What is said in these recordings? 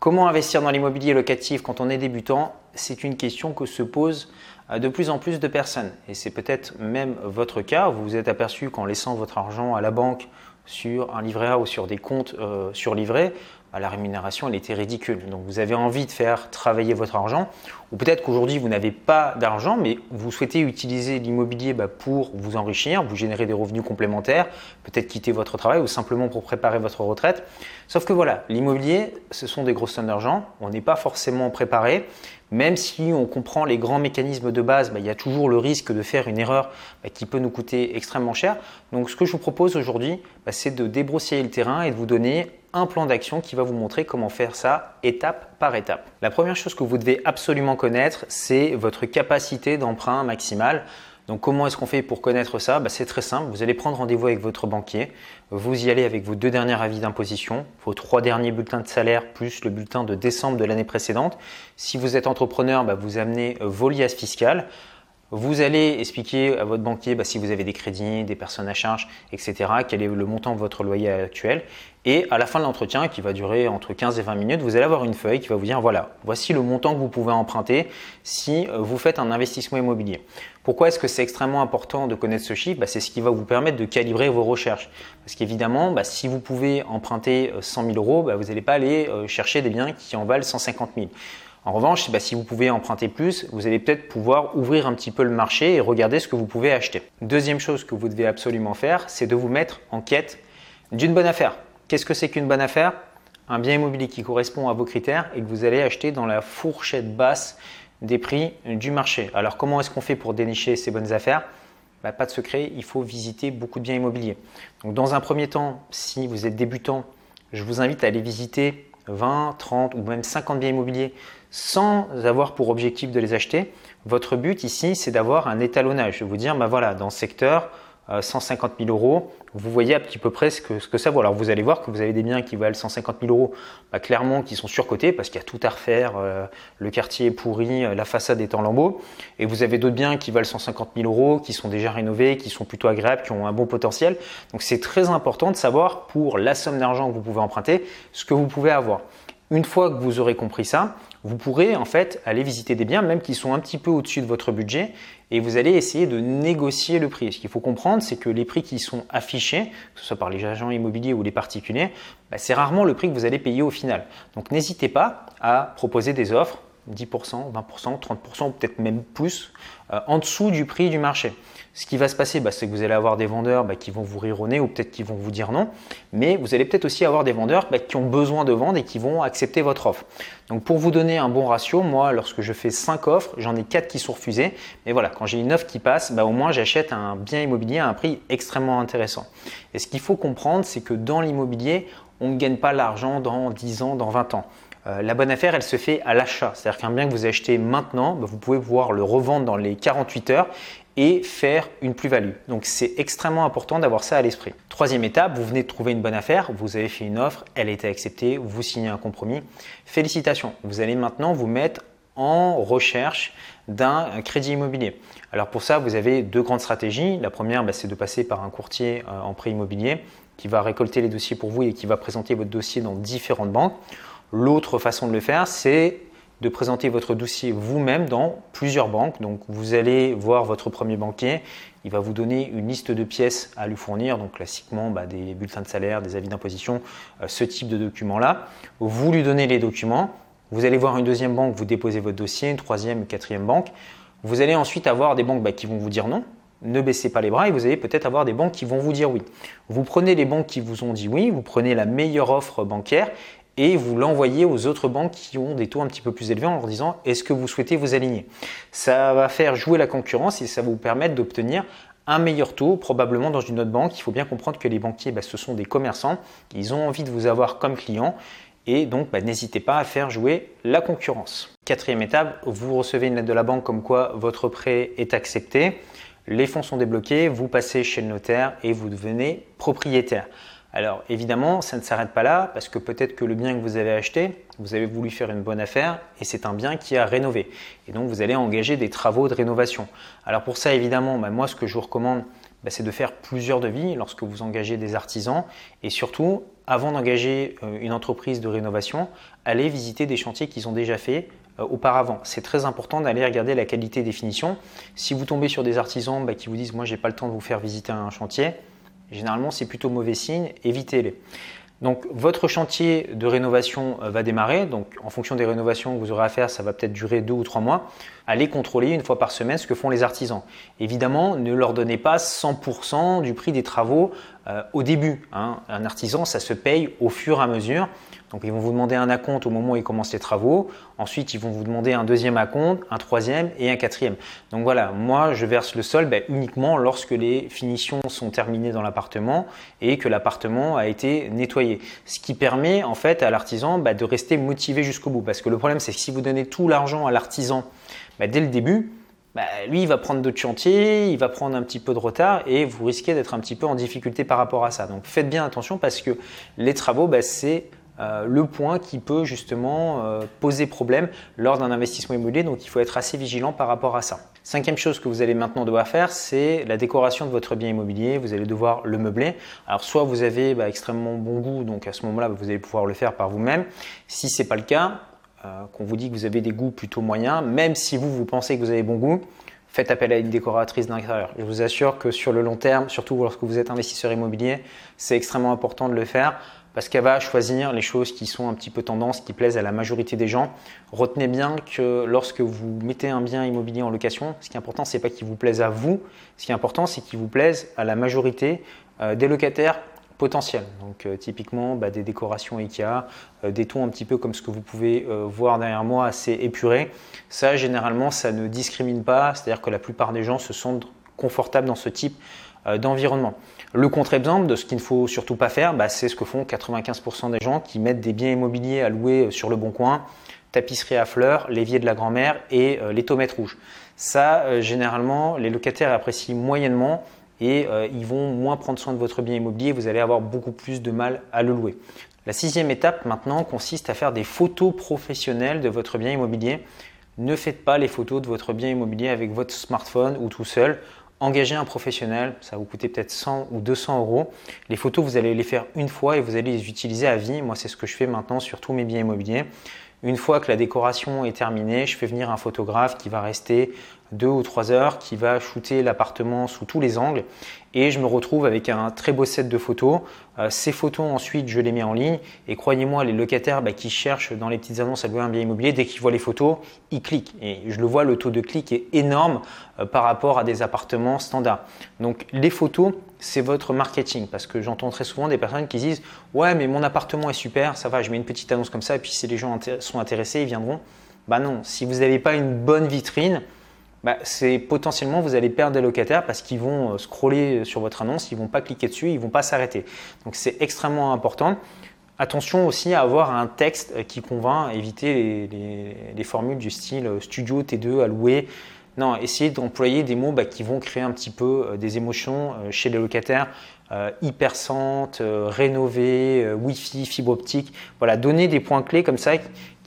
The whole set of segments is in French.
Comment investir dans l'immobilier locatif quand on est débutant? C'est une question que se posent euh, de plus en plus de personnes. Et c'est peut-être même votre cas. Vous vous êtes aperçu qu'en laissant votre argent à la banque sur un livret A ou sur des comptes euh, sur livret, la rémunération elle était ridicule. Donc vous avez envie de faire travailler votre argent, ou peut-être qu'aujourd'hui vous n'avez pas d'argent, mais vous souhaitez utiliser l'immobilier bah, pour vous enrichir, vous générer des revenus complémentaires, peut-être quitter votre travail ou simplement pour préparer votre retraite. Sauf que voilà, l'immobilier, ce sont des grosses sommes d'argent, on n'est pas forcément préparé. Même si on comprend les grands mécanismes de base, bah, il y a toujours le risque de faire une erreur qui peut nous coûter extrêmement cher. Donc ce que je vous propose aujourd'hui, c'est de débroussailler le terrain et de vous donner un plan d'action qui va vous montrer comment faire ça étape par étape. La première chose que vous devez absolument connaître, c'est votre capacité d'emprunt maximale. Donc comment est-ce qu'on fait pour connaître ça? Bah, C'est très simple, vous allez prendre rendez-vous avec votre banquier, vous y allez avec vos deux derniers avis d'imposition, vos trois derniers bulletins de salaire plus le bulletin de décembre de l'année précédente. Si vous êtes entrepreneur, bah, vous amenez vos liasses fiscales. Vous allez expliquer à votre banquier bah, si vous avez des crédits, des personnes à charge, etc., quel est le montant de votre loyer actuel. Et à la fin de l'entretien, qui va durer entre 15 et 20 minutes, vous allez avoir une feuille qui va vous dire voilà, voici le montant que vous pouvez emprunter si euh, vous faites un investissement immobilier. Pourquoi est-ce que c'est extrêmement important de connaître ce chiffre? Bah, C'est ce qui va vous permettre de calibrer vos recherches. Parce qu'évidemment, bah, si vous pouvez emprunter 100 euh, 000 euros, vous n'allez pas aller euh, chercher des biens qui en valent 150 000. En revanche, bah, si vous pouvez emprunter plus, vous allez peut-être pouvoir ouvrir un petit peu le marché et regarder ce que vous pouvez acheter. Deuxième chose que vous devez absolument faire, c'est de vous mettre en quête d'une bonne affaire. Qu'est-ce que c'est qu'une bonne affaire? Un bien immobilier qui correspond à vos critères et que vous allez acheter dans la fourchette basse des prix du marché. Alors comment est-ce qu'on fait pour dénicher ces bonnes affaires? Bah, Pas de secret, il faut visiter beaucoup de biens immobiliers. Donc dans un premier temps, si vous êtes débutant, je vous invite à aller visiter 20, 30 ou même 50 biens immobiliers sans avoir pour objectif de les acheter. Votre but ici, c'est d'avoir un étalonnage, de vous dire, bah voilà, dans ce secteur, 150 euh, 000 euros, vous voyez à petit peu près ce que, ça vaut. Alors vous allez voir que vous avez des biens qui valent 150 000 euros, bah, clairement qui sont surcotés parce qu'il y a tout à refaire, euh, le quartier est pourri, euh, la façade est en lambeaux. Et vous avez d'autres biens qui valent 150 000 euros, qui sont déjà rénovés, qui sont plutôt agréables, qui ont un bon potentiel. Donc c'est très important de savoir pour la somme d'argent que vous pouvez emprunter, ce que vous pouvez avoir. Une fois que vous aurez compris ça, vous pourrez en fait aller visiter des biens même qui sont un petit peu au-dessus de votre budget et vous allez essayer de négocier le prix. Ce qu'il faut comprendre, c'est que les prix qui sont affichés, que ce soit par les agents immobiliers ou les particuliers, bah, c'est rarement le prix que vous allez payer au final. Donc n'hésitez pas à proposer des offres 10%, 20%, 30% ou peut-être même plus euh, en dessous du prix du marché. Ce qui va se passer, bah, c'est que vous allez avoir des vendeurs bah, qui vont vous rironner ou peut-être qui vont vous dire non, mais vous allez peut-être aussi avoir des vendeurs bah, qui ont besoin de vendre et qui vont accepter votre offre. Donc pour vous donner un bon ratio, moi lorsque je fais 5 offres, j'en ai 4 qui sont refusées, mais voilà, quand j'ai une offre qui passe, au moins j'achète un bien immobilier à un prix extrêmement intéressant. Et ce qu'il faut comprendre, c'est que dans l'immobilier, on ne gagne pas l'argent dans 10 ans, dans 20 ans. Euh, la bonne affaire, elle se fait à l'achat. C'est-à-dire qu'un bien que vous achetez maintenant, bah, vous pouvez pouvoir le revendre dans les 48 heures et faire une plus-value. Donc c'est extrêmement important d'avoir ça à l'esprit. Troisième étape, vous venez de trouver une bonne affaire, vous avez fait une offre, elle a été acceptée, vous signez un compromis. Félicitations, vous allez maintenant vous mettre en recherche d'un crédit immobilier. Alors pour ça, vous avez deux grandes stratégies. La première, bah, c'est de passer par un courtier euh, en prêt immobilier qui va récolter les dossiers pour vous et qui va présenter votre dossier dans différentes banques. L'autre façon de le faire, c'est de présenter votre dossier vous-même dans plusieurs banques. Donc vous allez voir votre premier banquier, il va vous donner une liste de pièces à lui fournir, donc classiquement bah, des bulletins de salaire, des avis d'imposition, euh, ce type de documents-là. Vous lui donnez les documents, vous allez voir une deuxième banque, vous déposez votre dossier, une troisième, une quatrième banque. Vous allez ensuite avoir des banques bah, qui vont vous dire non, ne baissez pas les bras et vous allez peut-être avoir des banques qui vont vous dire oui. Vous prenez les banques qui vous ont dit oui, vous prenez la meilleure offre bancaire et vous l'envoyez aux autres banques qui ont des taux un petit peu plus élevés en leur disant est-ce que vous souhaitez vous aligner? Ça va faire jouer la concurrence et ça va vous permettre d'obtenir un meilleur taux, probablement dans une autre banque. Il faut bien comprendre que les banquiers, bah, ce sont des commerçants, ils ont envie de vous avoir comme client et donc bah, n'hésitez pas à faire jouer la concurrence. Quatrième étape, vous recevez une lettre de la banque comme quoi votre prêt est accepté, les fonds sont débloqués, vous passez chez le notaire et vous devenez propriétaire. Alors évidemment, ça ne s'arrête pas là parce que peut-être que le bien que vous avez acheté, vous avez voulu faire une bonne affaire et c'est un bien qui a rénové. Et donc vous allez engager des travaux de rénovation. Alors pour ça, évidemment, bah, moi ce que je vous recommande, bah, c'est de faire plusieurs devis lorsque vous engagez des artisans et surtout avant d'engager euh, une entreprise de rénovation, allez visiter des chantiers qu'ils ont déjà fait euh, auparavant. C'est très important d'aller regarder la qualité des finitions. Si vous tombez sur des artisans bah, qui vous disent moi j'ai pas le temps de vous faire visiter un chantier, généralement c'est plutôt mauvais signe, évitez-les. Donc votre chantier de rénovation euh, va démarrer. Donc en fonction des rénovations que vous aurez à faire, ça va peut-être durer deux ou trois mois. Allez contrôler une fois par semaine ce que font les artisans. Évidemment, ne leur donnez pas 100% du prix des travaux euh, au début. Hein. Un artisan, ça se paye au fur et à mesure. Donc ils vont vous demander un acompte au moment où ils commencent les travaux. Ensuite, ils vont vous demander un deuxième acompte, un troisième et un quatrième. Donc voilà, moi je verse le sol ben, uniquement lorsque les finitions sont terminées dans l'appartement et que l'appartement a été nettoyé. Ce qui permet en fait à l'artisan ben, de rester motivé jusqu'au bout. Parce que le problème c'est que si vous donnez tout l'argent à l'artisan ben, dès le début, lui, il va prendre d'autres chantiers, il va prendre un petit peu de retard et vous risquez d'être un petit peu en difficulté par rapport à ça. Donc faites bien attention parce que les travaux, c'est euh, le point qui peut justement euh, poser problème lors d'un investissement immobilier. Donc il faut être assez vigilant par rapport à ça. Cinquième chose que vous allez maintenant devoir faire, c'est la décoration de votre bien immobilier. Vous allez devoir le meubler. Alors soit vous avez bah, extrêmement bon goût, donc à ce moment-là, vous allez pouvoir le faire par vous-même. Si ce n'est pas le cas, euh, qu'on vous dit que vous avez des goûts plutôt moyens, même si vous, vous pensez que vous avez bon goût, faites appel à une décoratrice d'intérieur. Je vous assure que sur le long terme, surtout lorsque vous êtes investisseur immobilier, c'est extrêmement important de le faire parce qu'elle va choisir les choses qui sont un petit peu tendance, qui plaisent à la majorité des gens. Retenez bien que lorsque vous mettez un bien immobilier en location, ce qui est important, c'est pas qu'il vous plaise à vous, ce qui est important, c'est qu'il vous plaise à la majorité euh, des locataires potentiels. Donc euh, typiquement bah, des décorations IKEA, euh, des tons un petit peu comme ce que vous pouvez voir derrière moi, assez épurés. Ça, généralement, ça ne discrimine pas, c'est-à-dire que la plupart des gens se sentent confortables dans ce type d'environnement. Le contre-exemple de ce qu'il ne faut surtout pas faire, bah, c'est ce que font 95% des gens qui mettent des biens immobiliers à louer euh, sur le bon coin, tapisserie à fleurs, l'évier de la grand-mère et euh, les tomates rouges. Ça, euh, généralement, les locataires apprécient moyennement et ils vont moins prendre soin de votre bien immobilier. Vous allez avoir beaucoup plus de mal à le louer. La sixième étape maintenant consiste à faire des photos professionnelles de votre bien immobilier. Ne faites pas les photos de votre bien immobilier avec votre smartphone ou tout seul engagez un professionnel, ça vous coûter peut-être 100 ou 200 euros. Les photos, vous allez les faire une fois et vous allez les utiliser à vie. Moi, c'est ce que je fais maintenant sur tous mes biens immobiliers. Une fois que la décoration est terminée, je fais venir un photographe qui va rester deux ou trois heures, qui va shooter l'appartement sous tous les angles et je me retrouve avec un très beau set de photos. Euh, ces photos ensuite je les mets en ligne et croyez-moi les locataires bah, qui cherchent dans les petites annonces à louer un bien immobilier, dès qu'ils voient les photos, ils cliquent et je le vois, le taux de clic est énorme euh, par rapport à des appartements standards. Donc les photos c'est votre marketing parce que j'entends très souvent des personnes qui disent ouais mais mon appartement est super, ça va, je mets une petite annonce comme ça et puis si les gens sont intéressés ils viendront. Bah non, si vous n'avez pas une bonne vitrine, bah, c'est potentiellement vous allez perdre des locataires parce qu'ils vont euh, scroller sur votre annonce, ils vont pas cliquer dessus, ils vont pas s'arrêter. Donc c'est extrêmement important. Attention aussi à avoir un texte euh, qui convainc, éviter les, formules du style euh, studio T2 à louer. Non, essayez d'employer des mots bah, qui vont créer un petit peu des émotions chez les locataires. hypercentre, rénové, Wi-Fi, fibre optique. Voilà, donnez des points clés comme ça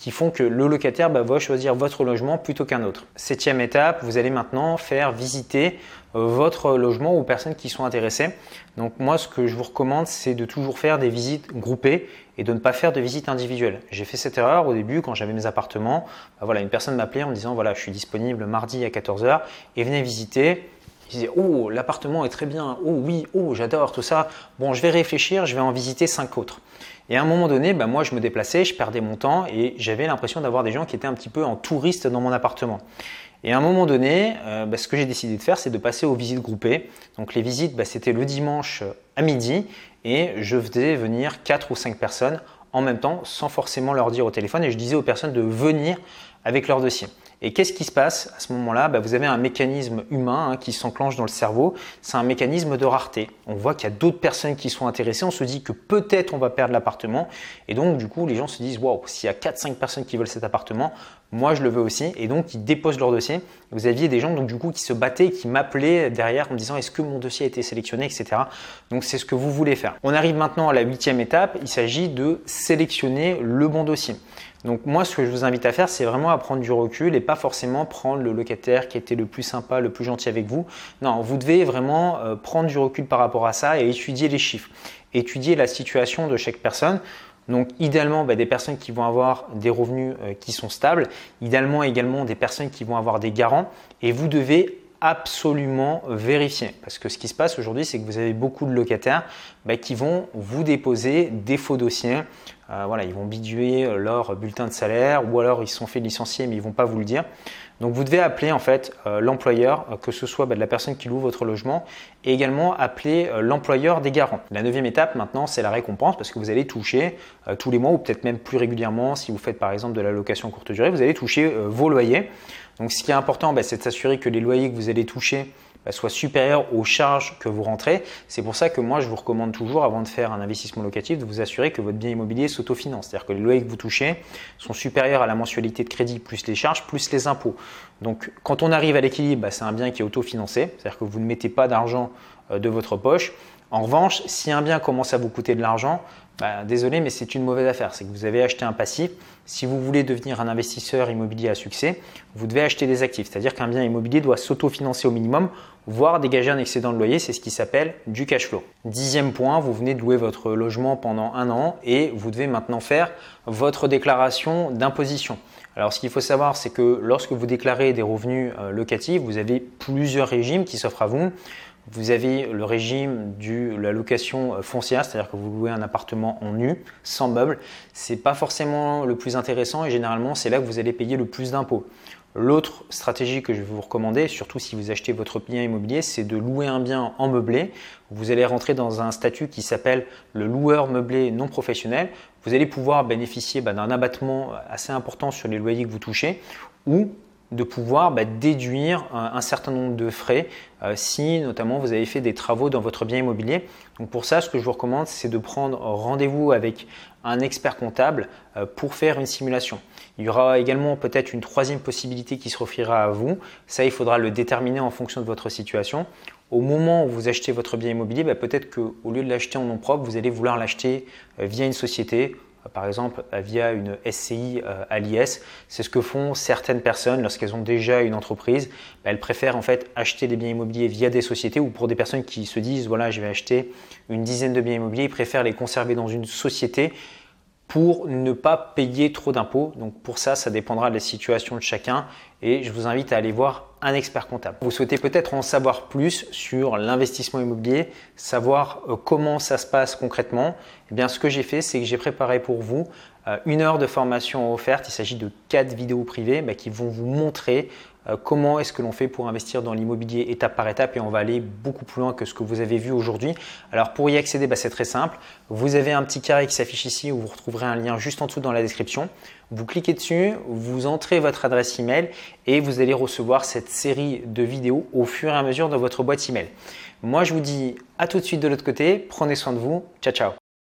qui font que le locataire bah, va choisir votre logement plutôt qu'un autre. Septième étape, vous allez maintenant faire visiter euh, votre logement aux personnes qui sont intéressées. Donc moi, ce que je vous recommande, c'est de toujours faire des visites groupées et de ne pas faire de visites individuelles. J'ai fait cette erreur au début quand j'avais mes appartements. Bah, voilà, une personne m'appelait en me disant voilà, je suis disponible mardi à 14h et venez visiter. Je disais oh l'appartement est très bien, oh oui, oh j'adore tout ça. Bon, je vais réfléchir, je vais en visiter cinq autres. Et à un moment donné, bah, moi je me déplaçais, je perdais mon temps et j'avais l'impression d'avoir des gens qui étaient un petit peu en touriste dans mon appartement. Et à un moment donné, euh, bah, ce que j'ai décidé de faire, c'est de passer aux visites groupées. Donc les visites, bah, c'était le dimanche à midi et je faisais venir 4 ou 5 personnes en même temps sans forcément leur dire au téléphone et je disais aux personnes de venir avec leur dossier. Et qu'est-ce qui se passe à ce moment-là? Bah, Vous avez un mécanisme humain hein, qui s'enclenche dans le cerveau. C'est un mécanisme de rareté. On voit qu'il y a d'autres personnes qui sont intéressées. On se dit que peut-être on va perdre l'appartement. Et donc, du coup, les gens se disent Waouh, s'il y a 4-5 personnes qui veulent cet appartement, moi je le veux aussi. Et donc, ils déposent leur dossier. Vous aviez des gens du coup, qui se battaient, qui m'appelaient derrière en me disant Est-ce que mon dossier a été sélectionné, etc. Donc, c'est ce que vous voulez faire. On arrive maintenant à la huitième étape. Il s'agit de sélectionner le bon dossier. Donc moi, ce que je vous invite à faire, c'est vraiment à prendre du recul et pas forcément prendre le locataire qui était le plus sympa, le plus gentil avec vous. Non, vous devez vraiment euh, prendre du recul par rapport à ça et étudier les chiffres. étudier la situation de chaque personne. Donc idéalement bah, des personnes qui vont avoir des revenus euh, qui sont stables, idéalement également des personnes qui vont avoir des garants et vous devez absolument vérifier. Parce que ce qui se passe aujourd'hui, c'est que vous avez beaucoup de locataires bah, qui vont vous déposer des faux dossiers. Euh, voilà, ils vont biduer leur bulletin de salaire ou alors ils se sont fait licencier mais ils ne vont pas vous le dire. Donc vous devez appeler en fait euh, l'employeur, euh, que ce soit bah, de la personne qui loue votre logement, et également appeler l'employeur des garants. La neuvième étape maintenant, c'est la récompense parce que vous allez toucher tous les mois ou peut-être même plus régulièrement si vous faites par exemple de la location courte durée, vous allez toucher vos loyers. Donc ce qui est important, bah, c'est de s'assurer que les loyers que vous allez toucher bah, soient supérieurs aux charges que vous rentrez. C'est pour ça que moi, je vous recommande toujours, avant de faire un investissement locatif, de vous assurer que votre bien immobilier s'autofinance. C'est-à-dire que les loyers que vous touchez sont supérieurs à la mensualité de crédit, plus les charges, plus les impôts. Donc quand on arrive à l'équilibre, bah, c'est un bien qui est autofinancé. C'est-à-dire que vous ne mettez pas d'argent euh, de votre poche. En revanche, si un bien commence à vous coûter de l'argent, bah, désolé, mais c'est une mauvaise affaire. C'est que vous avez acheté un passif. Si vous voulez devenir un investisseur immobilier à succès, vous devez acheter des actifs. C'est-à-dire qu'un bien immobilier doit s'autofinancer au minimum, voire dégager un excédent de loyer. C'est ce qui s'appelle du cash flow. Dixième point, vous venez de louer votre logement pendant un an et vous devez maintenant faire votre déclaration d'imposition. Alors ce qu'il faut savoir, c'est que lorsque vous déclarez des revenus euh, locatifs, vous avez plusieurs régimes qui s'offrent à vous. Vous avez le régime de la location foncière, c'est-à-dire que vous louez un appartement en nu, sans meubles. Ce n'est pas forcément le plus intéressant et généralement c'est là que vous allez payer le plus d'impôts. L'autre stratégie que je vais vous recommander, surtout si vous achetez votre bien immobilier, c'est de louer un bien en meublé. Vous allez rentrer dans un statut qui s'appelle le loueur meublé non professionnel. Vous allez pouvoir bénéficier bah, d'un abattement assez important sur les loyers que vous touchez ou de pouvoir bah, déduire un, certain nombre de frais euh, si notamment vous avez fait des travaux dans votre bien immobilier. Donc pour ça, ce que je vous recommande, c'est de prendre rendez-vous avec un expert comptable euh, pour faire une simulation. Il y aura également peut-être une troisième possibilité qui se offrira à vous. Ça, il faudra le déterminer en fonction de votre situation. Au moment où vous achetez votre bien immobilier, bah, peut-être qu'au lieu de l'acheter en nom propre, vous allez vouloir l'acheter euh, via une société par exemple via une SCI euh, à l'IS. C'est ce que font certaines personnes lorsqu'elles ont déjà une entreprise. Bah, elles préfèrent en fait acheter des biens immobiliers via des sociétés ou pour des personnes qui se disent voilà je vais acheter une dizaine de biens immobiliers, ils préfèrent les conserver dans une société pour ne pas payer trop d'impôts. Donc pour ça, ça dépendra de la situation de chacun et je vous invite à aller voir un expert comptable. Vous souhaitez peut-être en savoir plus sur l'investissement immobilier, savoir euh, comment ça se passe concrètement. Eh bien, ce que j'ai fait, c'est que j'ai préparé pour vous une heure de formation offerte. Il s'agit de quatre vidéos privées bah, qui vont vous montrer euh, comment est-ce que l'on fait pour investir dans l'immobilier étape par étape et on va aller beaucoup plus loin que ce que vous avez vu aujourd'hui. Alors pour y accéder, bah, c'est très simple. Vous avez un petit carré qui s'affiche ici où vous retrouverez un lien juste en dessous dans la description. Vous cliquez dessus, vous entrez votre adresse email et vous allez recevoir cette série de vidéos au fur et à mesure dans votre boîte email. Moi, je vous dis à tout de suite de l'autre côté. Prenez soin de vous. Ciao, ciao.